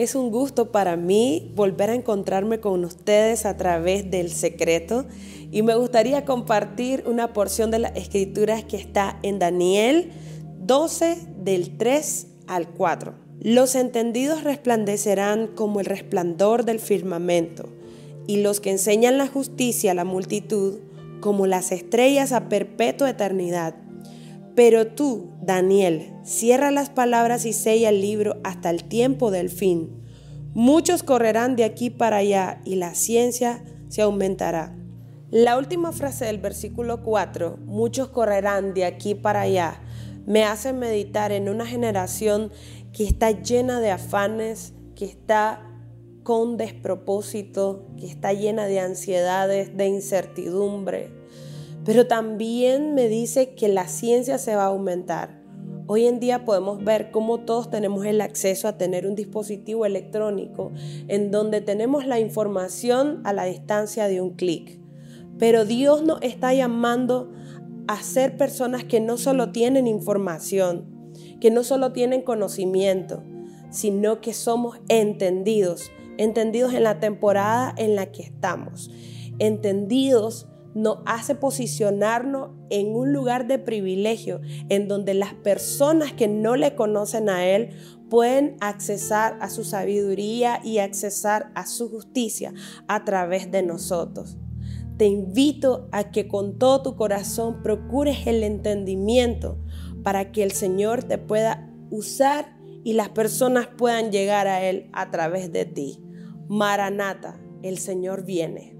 Es un gusto para mí volver a encontrarme con ustedes a través del secreto y me gustaría compartir una porción de las escrituras que está en Daniel 12 del 3 al 4. Los entendidos resplandecerán como el resplandor del firmamento y los que enseñan la justicia a la multitud como las estrellas a perpetua eternidad. Pero tú, Daniel, cierra las palabras y sella el libro hasta el tiempo del fin. Muchos correrán de aquí para allá y la ciencia se aumentará. La última frase del versículo 4, muchos correrán de aquí para allá, me hace meditar en una generación que está llena de afanes, que está con despropósito, que está llena de ansiedades, de incertidumbre, pero también me dice que la ciencia se va a aumentar. Hoy en día podemos ver cómo todos tenemos el acceso a tener un dispositivo electrónico en donde tenemos la información a la distancia de un clic. Pero Dios nos está llamando a ser personas que no solo tienen información, que no solo tienen conocimiento, sino que somos entendidos, entendidos en la temporada en la que estamos, entendidos nos hace posicionarnos en un lugar de privilegio en donde las personas que no le conocen a Él pueden accesar a su sabiduría y accesar a su justicia a través de nosotros. Te invito a que con todo tu corazón procures el entendimiento para que el Señor te pueda usar y las personas puedan llegar a Él a través de ti. Maranata, el Señor viene.